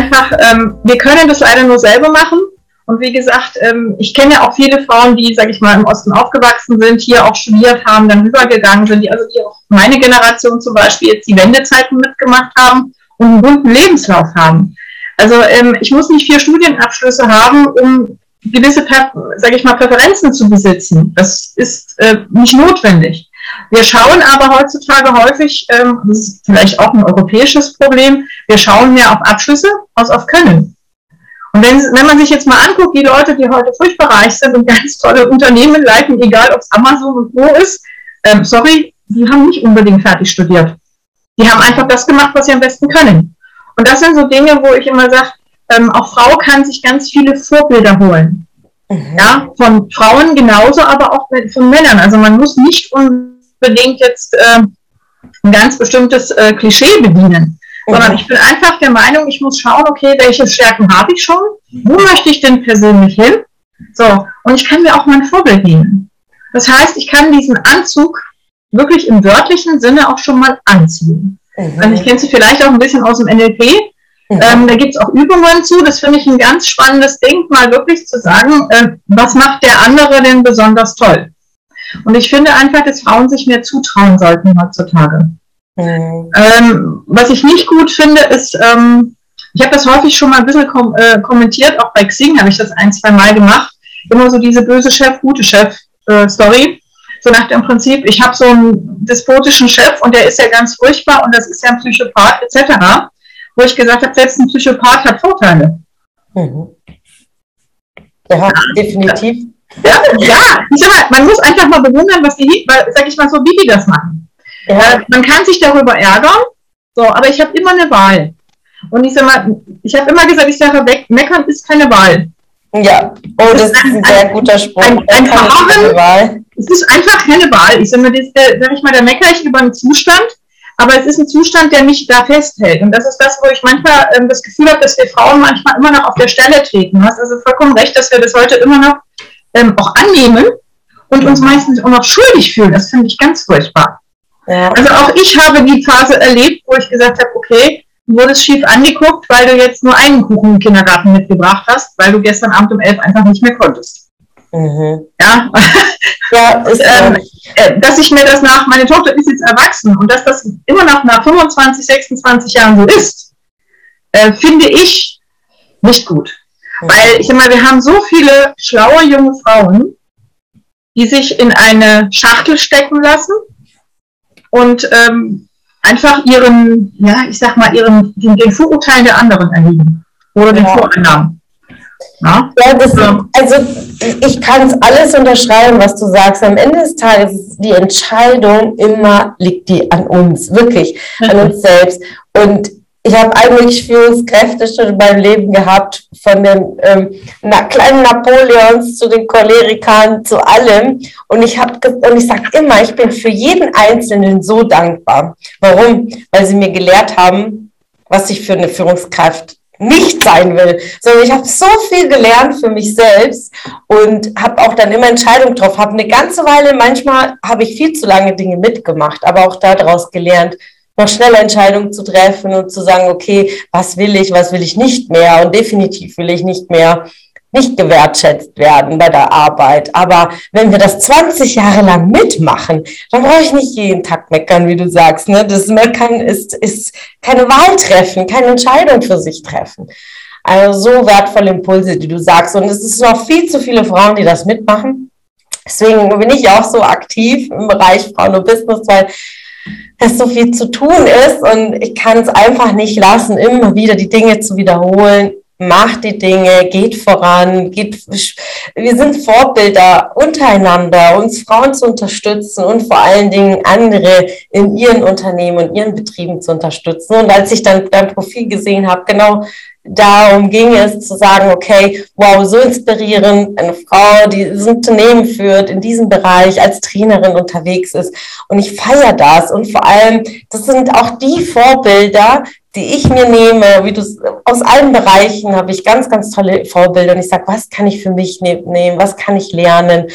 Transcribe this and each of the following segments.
Einfach, ähm, wir können das leider nur selber machen. Und wie gesagt, ähm, ich kenne ja auch viele Frauen, die, sage ich mal, im Osten aufgewachsen sind, hier auch studiert haben, dann rübergegangen sind, die also die auch meine Generation zum Beispiel jetzt die Wendezeiten mitgemacht haben und einen bunten Lebenslauf haben. Also ähm, ich muss nicht vier Studienabschlüsse haben, um gewisse, sage ich mal, Präferenzen zu besitzen. Das ist äh, nicht notwendig. Wir schauen aber heutzutage häufig, ähm, das ist vielleicht auch ein europäisches Problem, wir schauen mehr auf Abschlüsse als auf Können. Und wenn, wenn man sich jetzt mal anguckt, die Leute, die heute furchtbar reich sind und ganz tolle Unternehmen leiten, egal ob es Amazon und wo ist, ähm, sorry, die haben nicht unbedingt fertig studiert. Die haben einfach das gemacht, was sie am besten können. Und das sind so Dinge, wo ich immer sage, ähm, auch Frau kann sich ganz viele Vorbilder holen. Mhm. Ja, von Frauen genauso, aber auch von Männern. Also man muss nicht unbedingt jetzt äh, ein ganz bestimmtes äh, Klischee bedienen sondern ich bin einfach der Meinung, ich muss schauen, okay, welche Stärken habe ich schon, wo möchte ich denn persönlich hin? So, und ich kann mir auch mein Vorbild nehmen. Das heißt, ich kann diesen Anzug wirklich im wörtlichen Sinne auch schon mal anziehen. Mhm. Also ich kenne sie vielleicht auch ein bisschen aus dem NLP. Mhm. Ähm, da gibt es auch Übungen zu. Das finde ich ein ganz spannendes Ding, mal wirklich zu sagen, äh, was macht der andere denn besonders toll? Und ich finde einfach, dass Frauen sich mehr zutrauen sollten heutzutage. Mhm. Ähm, was ich nicht gut finde, ist, ähm, ich habe das häufig schon mal ein bisschen kom äh, kommentiert, auch bei Xing habe ich das ein, zwei Mal gemacht. Immer so diese böse Chef, gute Chef-Story. Äh, so nach dem Prinzip, ich habe so einen despotischen Chef und der ist ja ganz furchtbar und das ist ja ein Psychopath etc. Wo ich gesagt habe, selbst ein Psychopath hat Vorteile. Mhm. Ja, ja, definitiv. Ja, ja, ich sag mal, man muss einfach mal bewundern, was die, sag ich mal so, wie die das machen. Ja. Man kann sich darüber ärgern, so, aber ich habe immer eine Wahl. Und ich sage mal, ich habe immer gesagt, ich sage, meckern ist keine Wahl. Ja, oh, das, das ist ein, ein sehr guter Spruch. Ein, ein Verharren, es ist einfach keine Wahl. Ich sage mal, das, der, sag ich mal, da meckere ich über einen Zustand, aber es ist ein Zustand, der mich da festhält. Und das ist das, wo ich manchmal ähm, das Gefühl habe, dass wir Frauen manchmal immer noch auf der Stelle treten. Du hast also vollkommen recht, dass wir das heute immer noch ähm, auch annehmen und uns meistens auch noch schuldig fühlen. Das finde ich ganz furchtbar. Ja. Also auch ich habe die Phase erlebt, wo ich gesagt habe, okay, du wurdest schief angeguckt, weil du jetzt nur einen Kuchen im Kindergarten mitgebracht hast, weil du gestern Abend um elf einfach nicht mehr konntest. Mhm. Ja, ja ist, ähm, äh, dass ich mir das nach, meine Tochter ist jetzt erwachsen und dass das immer noch nach 25, 26 Jahren so ist, äh, finde ich nicht gut. Weil ich sag mal, wir haben so viele schlaue junge Frauen, die sich in eine Schachtel stecken lassen, und ähm, einfach ihren, ja, ich sag mal, ihren, den, den Vorurteilen der anderen erliegen oder den ja. Vorannahmen. Ja, ja das, also ich kann es alles unterschreiben, was du sagst. Am Ende des Tages ist die Entscheidung immer liegt die an uns, wirklich, an uns selbst. Und ich habe eigentlich Führungskräfte schon in meinem Leben gehabt, von den ähm, na, kleinen Napoleons zu den Cholerikern, zu allem. Und ich habe und ich sage immer, ich bin für jeden Einzelnen so dankbar. Warum? Weil sie mir gelehrt haben, was ich für eine Führungskraft nicht sein will, sondern ich habe so viel gelernt für mich selbst und habe auch dann immer Entscheidungen getroffen, habe eine ganze Weile, manchmal habe ich viel zu lange Dinge mitgemacht, aber auch daraus gelernt, noch schnelle Entscheidungen zu treffen und zu sagen, okay, was will ich, was will ich nicht mehr und definitiv will ich nicht mehr nicht gewertschätzt werden bei der Arbeit. Aber wenn wir das 20 Jahre lang mitmachen, dann brauche ich nicht jeden Tag meckern, wie du sagst. Ne? Das Meckern ist, ist keine Wahl treffen, keine Entscheidung für sich treffen. Also so wertvolle Impulse, die du sagst. Und es ist noch viel zu viele Frauen, die das mitmachen. Deswegen bin ich auch so aktiv im Bereich Frauen und Business, weil es so viel zu tun ist und ich kann es einfach nicht lassen, immer wieder die Dinge zu wiederholen. Macht die Dinge, geht voran, geht, wir sind Vorbilder untereinander, uns Frauen zu unterstützen und vor allen Dingen andere in ihren Unternehmen und ihren Betrieben zu unterstützen. Und als ich dann dein Profil gesehen habe, genau darum ging es zu sagen, okay, wow, so inspirierend, eine Frau, die das Unternehmen führt, in diesem Bereich als Trainerin unterwegs ist. Und ich feiere das. Und vor allem, das sind auch die Vorbilder, die ich mir nehme, wie du aus allen Bereichen habe ich ganz, ganz tolle Vorbilder. Und ich sage, was kann ich für mich ne-, nehmen? Was kann ich lernen?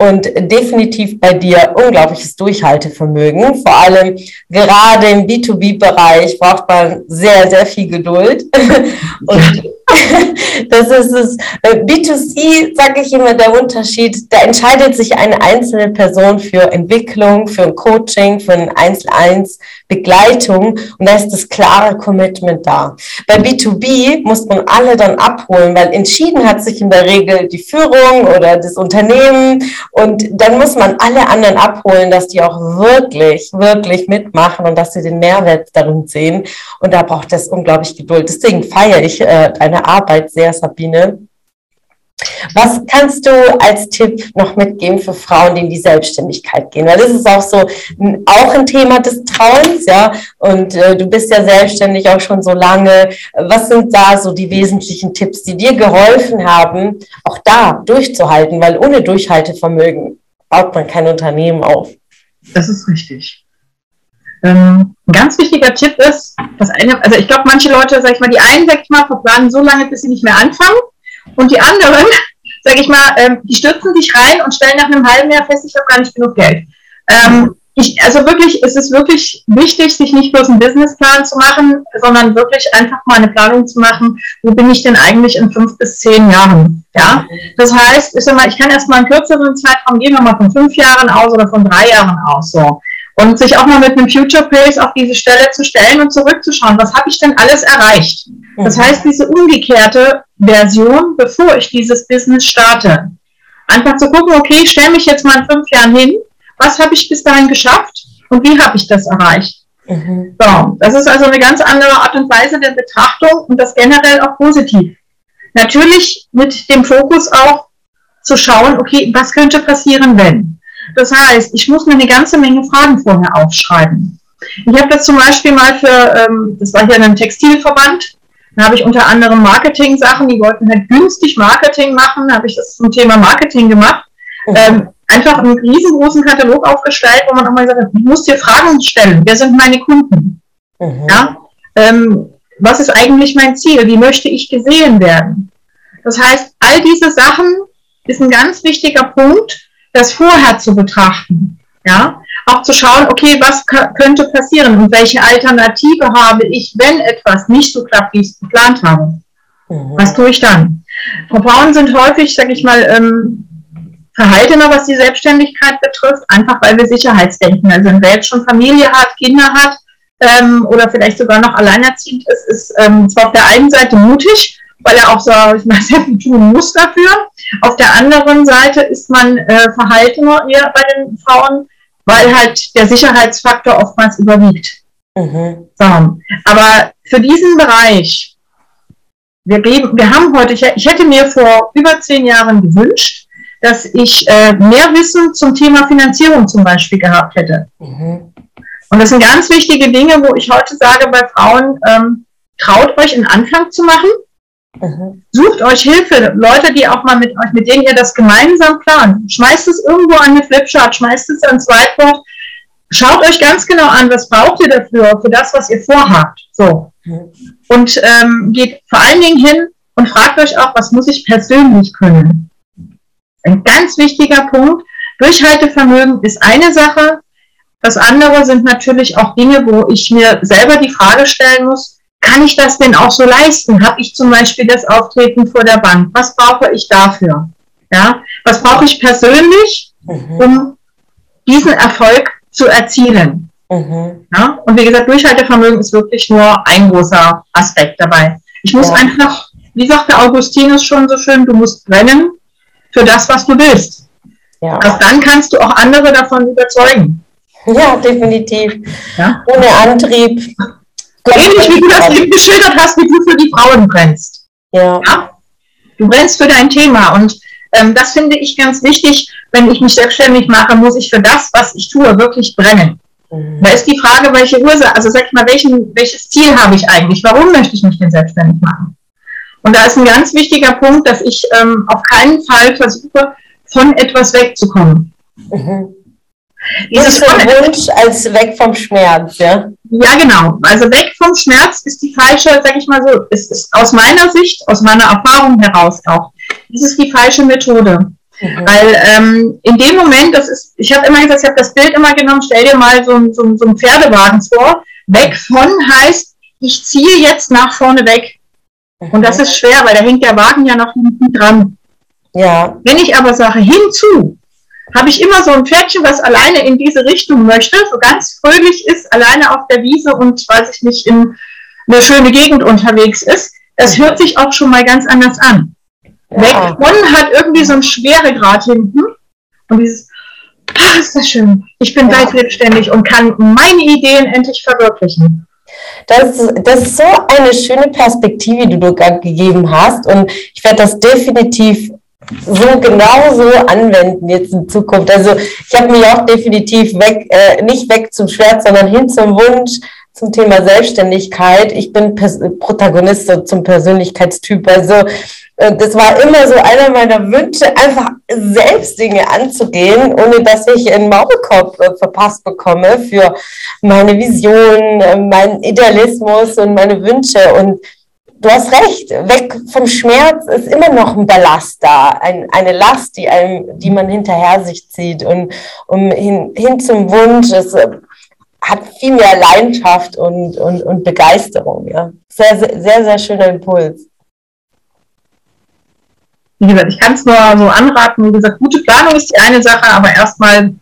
und definitiv bei dir unglaubliches Durchhaltevermögen. Vor allem gerade im B2B-Bereich braucht man sehr, sehr viel Geduld. und das ist es. B2C, sage ich immer, der Unterschied, da entscheidet sich eine einzelne Person für Entwicklung, für ein Coaching, für ein Einzel-Eins, Begleitung und da ist das klare Commitment da. Bei B2B muss man alle dann abholen, weil entschieden hat sich in der Regel die Führung oder das Unternehmen und dann muss man alle anderen abholen, dass die auch wirklich, wirklich mitmachen und dass sie den Mehrwert darin sehen und da braucht es unglaublich Geduld. Deswegen feiere ich äh, deine Arbeit sehr, Sabine. Was kannst du als Tipp noch mitgeben für Frauen, die in die Selbstständigkeit gehen? Weil das ist auch so auch ein Thema des Trauens, ja. Und äh, du bist ja selbstständig auch schon so lange. Was sind da so die wesentlichen Tipps, die dir geholfen haben, auch da durchzuhalten? Weil ohne Durchhaltevermögen baut man kein Unternehmen auf. Das ist richtig. Ähm, ein ganz wichtiger Tipp ist, dass eine, also ich glaube, manche Leute, sag ich mal, die einen, sag ich mal, verplanen so lange, bis sie nicht mehr anfangen. Und die anderen, sage ich mal, ähm, die stürzen sich rein und stellen nach einem halben Jahr fest, ich habe gar nicht genug Geld. Ähm, ich, also wirklich, es ist wirklich wichtig, sich nicht bloß einen Businessplan zu machen, sondern wirklich einfach mal eine Planung zu machen, wo bin ich denn eigentlich in fünf bis zehn Jahren. Ja, das heißt, ich, sag mal, ich kann erstmal einen kürzeren Zeitraum gehen, wir mal von fünf Jahren aus oder von drei Jahren aus. So. Und sich auch mal mit einem Future Pace auf diese Stelle zu stellen und zurückzuschauen, was habe ich denn alles erreicht? Das mhm. heißt, diese umgekehrte Version, bevor ich dieses Business starte. Einfach zu gucken, okay, ich stelle mich jetzt mal in fünf Jahren hin, was habe ich bis dahin geschafft und wie habe ich das erreicht? Mhm. So, das ist also eine ganz andere Art und Weise der Betrachtung und das generell auch positiv. Natürlich mit dem Fokus auch zu schauen, okay, was könnte passieren, wenn? Das heißt, ich muss mir eine ganze Menge Fragen vorher aufschreiben. Ich habe das zum Beispiel mal für, ähm, das war hier in einem Textilverband, da habe ich unter anderem Marketing-Sachen, die wollten halt günstig Marketing machen, da habe ich das zum Thema Marketing gemacht. Mhm. Ähm, einfach einen riesengroßen Katalog aufgestellt, wo man auch mal hat, ich muss dir Fragen stellen, wer sind meine Kunden? Mhm. Ja? Ähm, was ist eigentlich mein Ziel? Wie möchte ich gesehen werden? Das heißt, all diese Sachen ist ein ganz wichtiger Punkt, das vorher zu betrachten. Ja, auch zu schauen, okay, was könnte passieren und welche Alternative habe ich, wenn etwas nicht so klappt, wie ich es geplant habe. Mhm. Was tue ich dann? Frauen sind häufig, sag ich mal, ähm, verhaltener, was die Selbstständigkeit betrifft, einfach weil wir Sicherheitsdenken. Also wer jetzt schon Familie hat, Kinder hat ähm, oder vielleicht sogar noch alleinerziehend ist, ist ähm, zwar auf der einen Seite mutig, weil er auch so, ich meine, sehr viel tun muss dafür. Auf der anderen Seite ist man äh, verhaltener eher bei den Frauen, weil halt der Sicherheitsfaktor oftmals überwiegt. Mhm. So. Aber für diesen Bereich, wir, geben, wir haben heute, ich, ich hätte mir vor über zehn Jahren gewünscht, dass ich äh, mehr Wissen zum Thema Finanzierung zum Beispiel gehabt hätte. Mhm. Und das sind ganz wichtige Dinge, wo ich heute sage bei Frauen, ähm, traut euch einen Anfang zu machen Mhm. Sucht euch Hilfe, Leute, die auch mal mit euch, mit denen ihr das gemeinsam plant. Schmeißt es irgendwo an eine Flipchart, schmeißt es ans Whiteboard. Schaut euch ganz genau an, was braucht ihr dafür, für das, was ihr vorhabt. So. Und ähm, geht vor allen Dingen hin und fragt euch auch, was muss ich persönlich können. Ein ganz wichtiger Punkt. Durchhaltevermögen ist eine Sache. Das andere sind natürlich auch Dinge, wo ich mir selber die Frage stellen muss, kann ich das denn auch so leisten? Habe ich zum Beispiel das Auftreten vor der Bank? Was brauche ich dafür? Ja, was brauche ich persönlich, mhm. um diesen Erfolg zu erzielen? Mhm. Ja, und wie gesagt, Durchhaltevermögen ist wirklich nur ein großer Aspekt dabei. Ich muss ja. einfach, wie sagte Augustinus schon so schön, du musst brennen für das, was du willst. Ja. Erst dann kannst du auch andere davon überzeugen. Ja, definitiv. Ja? Ohne Antrieb ähnlich wie du das eben geschildert hast, wie du für die Frauen brennst. Ja. ja? Du brennst für dein Thema und ähm, das finde ich ganz wichtig. Wenn ich mich selbstständig mache, muss ich für das, was ich tue, wirklich brennen. Mhm. Da ist die Frage, welche Ursache, also sag ich mal, welchen, welches Ziel habe ich eigentlich? Warum möchte ich mich denn selbstständig machen? Und da ist ein ganz wichtiger Punkt, dass ich ähm, auf keinen Fall versuche, von etwas wegzukommen. Mhm. Dieses Wunsch als weg vom Schmerz, ja? Ja, genau. Also weg vom Schmerz ist die falsche, sag ich mal so, ist, ist aus meiner Sicht, aus meiner Erfahrung heraus auch, das ist die falsche Methode. Mhm. Weil ähm, in dem Moment, das ist, ich habe immer gesagt, ich habe das Bild immer genommen, stell dir mal so, so, so einen Pferdewagen vor. Weg von heißt, ich ziehe jetzt nach vorne weg. Mhm. Und das ist schwer, weil da hängt der Wagen ja noch hinten dran. Ja. Wenn ich aber sage, hinzu, habe ich immer so ein Pferdchen, was alleine in diese Richtung möchte, so ganz fröhlich ist, alleine auf der Wiese und, weiß ich nicht, in eine schöne Gegend unterwegs ist. Das hört sich auch schon mal ganz anders an. Ja. Weg von hat irgendwie so einen Schweregrad hinten und dieses, ach, ist das schön. Ich bin ja. selbstständig und kann meine Ideen endlich verwirklichen. Das, das ist so eine schöne Perspektive, die du gerade gegeben hast. Und ich werde das definitiv so genau so anwenden jetzt in Zukunft. Also ich habe mich auch definitiv weg, äh, nicht weg zum Schwert, sondern hin zum Wunsch zum Thema Selbstständigkeit. Ich bin Pers Protagonist zum Persönlichkeitstyp. Also äh, das war immer so einer meiner Wünsche, einfach selbst Dinge anzugehen, ohne dass ich einen Maulkorb äh, verpasst bekomme für meine Vision, äh, meinen Idealismus und meine Wünsche. Und du hast recht, weg vom Schmerz ist immer noch ein Ballast da, ein, eine Last, die einem, die man hinterher sich zieht und um hin, hin zum Wunsch. Es äh, hat viel mehr Leidenschaft und, und, und Begeisterung. Ja. Sehr, sehr, sehr, sehr schöner Impuls. Wie gesagt, ich kann es nur so anraten. Wie gesagt, gute Planung ist die eine Sache, aber erstmal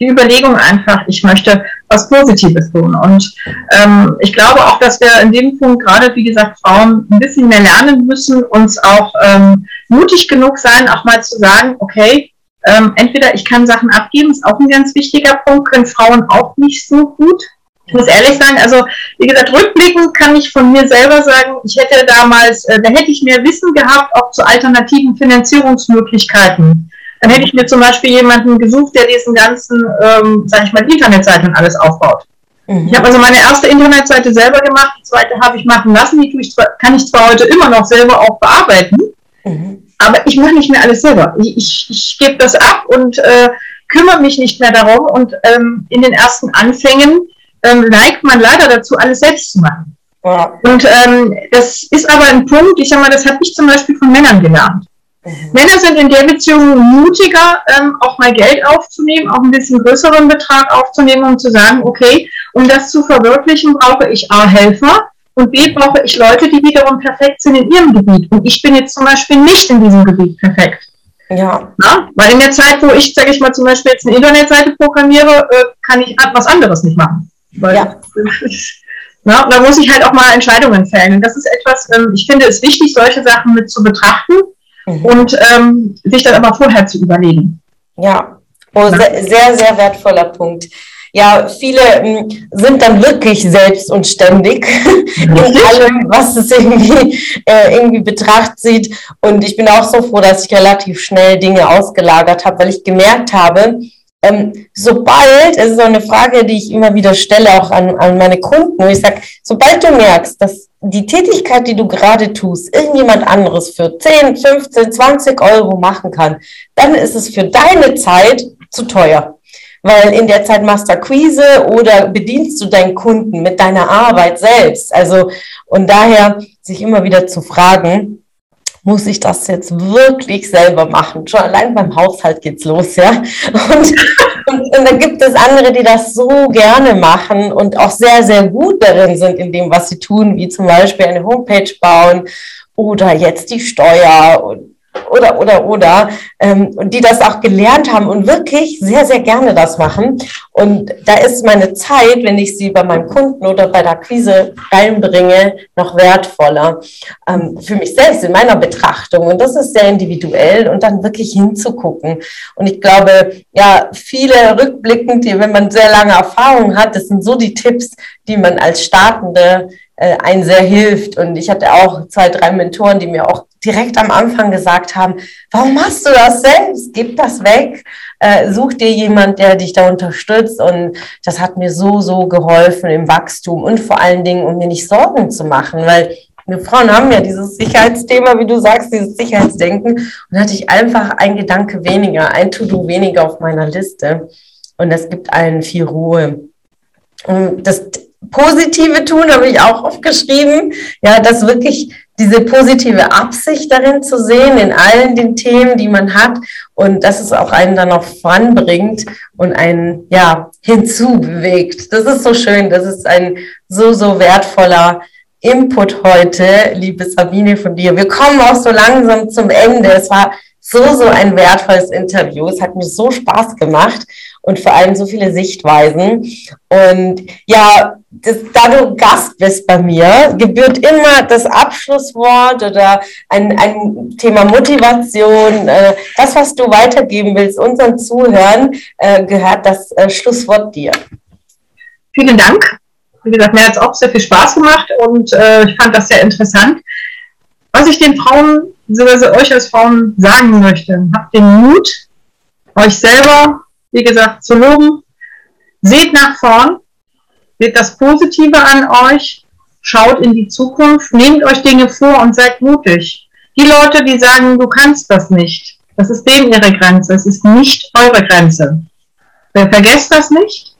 die Überlegung einfach, ich möchte was Positives tun. Und ähm, ich glaube auch, dass wir in dem Punkt gerade, wie gesagt, Frauen ein bisschen mehr lernen müssen, uns auch ähm, mutig genug sein, auch mal zu sagen, okay, ähm, entweder ich kann Sachen abgeben, ist auch ein ganz wichtiger Punkt, können Frauen auch nicht so gut. Ich muss ehrlich sagen, also wie gesagt, rückblickend kann ich von mir selber sagen, ich hätte damals, äh, da hätte ich mehr Wissen gehabt, auch zu alternativen Finanzierungsmöglichkeiten. Dann hätte ich mir zum Beispiel jemanden gesucht, der diesen ganzen, ähm, sag ich mal, Internetseiten und alles aufbaut. Mhm. Ich habe also meine erste Internetseite selber gemacht, die zweite habe ich machen lassen, die ich zwar, kann ich zwar heute immer noch selber auch bearbeiten, mhm. aber ich mache nicht mehr alles selber. Ich, ich, ich gebe das ab und äh, kümmere mich nicht mehr darum und ähm, in den ersten Anfängen ähm, neigt man leider dazu, alles selbst zu machen. Ja. Und ähm, das ist aber ein Punkt, ich sag mal, das habe ich zum Beispiel von Männern gelernt. Mhm. Männer sind in der Beziehung mutiger, ähm, auch mal Geld aufzunehmen, auch ein bisschen größeren Betrag aufzunehmen, um zu sagen, okay, um das zu verwirklichen, brauche ich A, Helfer und B, brauche ich Leute, die wiederum perfekt sind in ihrem Gebiet. Und ich bin jetzt zum Beispiel nicht in diesem Gebiet perfekt. Ja. Na? Weil in der Zeit, wo ich, sage ich mal, zum Beispiel jetzt eine Internetseite programmiere, äh, kann ich was anderes nicht machen. Weil ja. na, da muss ich halt auch mal Entscheidungen fällen. Und das ist etwas, ähm, ich finde es wichtig, solche Sachen mit zu betrachten mhm. und ähm, sich dann aber vorher zu überlegen. Ja, oh, sehr, sehr, wertvoller Punkt. Ja, viele ähm, sind dann wirklich selbst und ständig in allem, was es irgendwie, äh, irgendwie betracht sieht. Und ich bin auch so froh, dass ich relativ schnell Dinge ausgelagert habe, weil ich gemerkt habe, ähm, sobald, es ist so eine Frage, die ich immer wieder stelle, auch an, an meine Kunden, wo ich sage, sobald du merkst, dass die Tätigkeit, die du gerade tust, irgendjemand anderes für 10, 15, 20 Euro machen kann, dann ist es für deine Zeit zu teuer. Weil in der Zeit machst du Akquise oder bedienst du deinen Kunden mit deiner Arbeit selbst. Also, und daher sich immer wieder zu fragen, muss ich das jetzt wirklich selber machen? Schon allein beim Haushalt geht's los, ja. Und, und, dann gibt es andere, die das so gerne machen und auch sehr, sehr gut darin sind in dem, was sie tun, wie zum Beispiel eine Homepage bauen oder jetzt die Steuer und oder, oder, oder, ähm, die das auch gelernt haben und wirklich sehr, sehr gerne das machen. Und da ist meine Zeit, wenn ich sie bei meinem Kunden oder bei der Akquise reinbringe, noch wertvoller ähm, für mich selbst in meiner Betrachtung. Und das ist sehr individuell und dann wirklich hinzugucken. Und ich glaube, ja, viele rückblickend, wenn man sehr lange Erfahrung hat, das sind so die Tipps, die man als Startende äh, einen sehr hilft. Und ich hatte auch zwei, drei Mentoren, die mir auch direkt am Anfang gesagt haben, warum machst du das selbst? Gib das weg. Äh, such dir jemand, der dich da unterstützt. Und das hat mir so, so geholfen im Wachstum und vor allen Dingen, um mir nicht Sorgen zu machen, weil wir Frauen haben ja dieses Sicherheitsthema, wie du sagst, dieses Sicherheitsdenken. Und da hatte ich einfach ein Gedanke weniger, ein To-Do weniger auf meiner Liste. Und das gibt allen viel Ruhe. Und das Positive tun habe ich auch aufgeschrieben. Ja, das wirklich diese positive Absicht darin zu sehen, in allen den Themen, die man hat und dass es auch einen dann auch voranbringt und einen, ja, hinzubewegt. Das ist so schön. Das ist ein so, so wertvoller Input heute, liebe Sabine von dir. Wir kommen auch so langsam zum Ende. Es war so, so ein wertvolles Interview. Es hat mir so Spaß gemacht und vor allem so viele Sichtweisen. Und ja, das, da du Gast bist bei mir, gebührt immer das Abschlusswort oder ein, ein Thema Motivation. Äh, das, was du weitergeben willst, unseren Zuhörern, äh, gehört das äh, Schlusswort dir. Vielen Dank. Wie gesagt, mir hat es auch sehr viel Spaß gemacht und äh, ich fand das sehr interessant. Was ich den Frauen, beziehungsweise euch als Frauen sagen möchte, habt den Mut, euch selber, wie gesagt, zu loben. Seht nach vorn, seht das Positive an euch, schaut in die Zukunft, nehmt euch Dinge vor und seid mutig. Die Leute, die sagen, du kannst das nicht, das ist denen ihre Grenze, es ist nicht eure Grenze. Vergesst das nicht.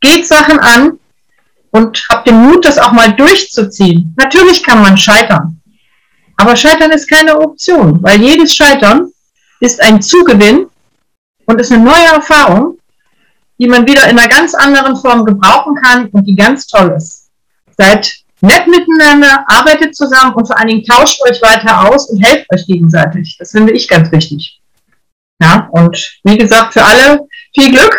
Geht Sachen an, und habt den Mut, das auch mal durchzuziehen. Natürlich kann man scheitern, aber Scheitern ist keine Option, weil jedes Scheitern ist ein Zugewinn und ist eine neue Erfahrung, die man wieder in einer ganz anderen Form gebrauchen kann und die ganz toll ist. Seid nett miteinander, arbeitet zusammen und vor allen Dingen tauscht euch weiter aus und helft euch gegenseitig. Das finde ich ganz wichtig. Ja, und wie gesagt, für alle viel Glück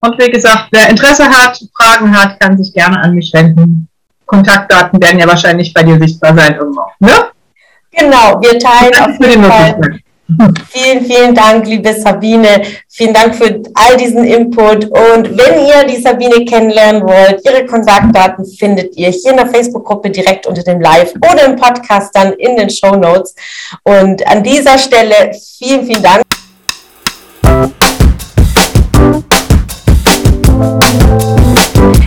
und wie gesagt, wer Interesse hat, Fragen hat, kann sich gerne an mich wenden. Kontaktdaten werden ja wahrscheinlich bei dir sichtbar sein irgendwo. Ne? Genau, wir teilen auf jeden Fall. Vielen, vielen Dank, liebe Sabine. Vielen Dank für all diesen Input. Und wenn ihr die Sabine kennenlernen wollt, ihre Kontaktdaten findet ihr hier in der Facebook-Gruppe direkt unter dem Live oder im Podcast dann in den Show Notes. Und an dieser Stelle vielen, vielen Dank.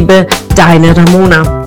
Liebe, deine Ramona.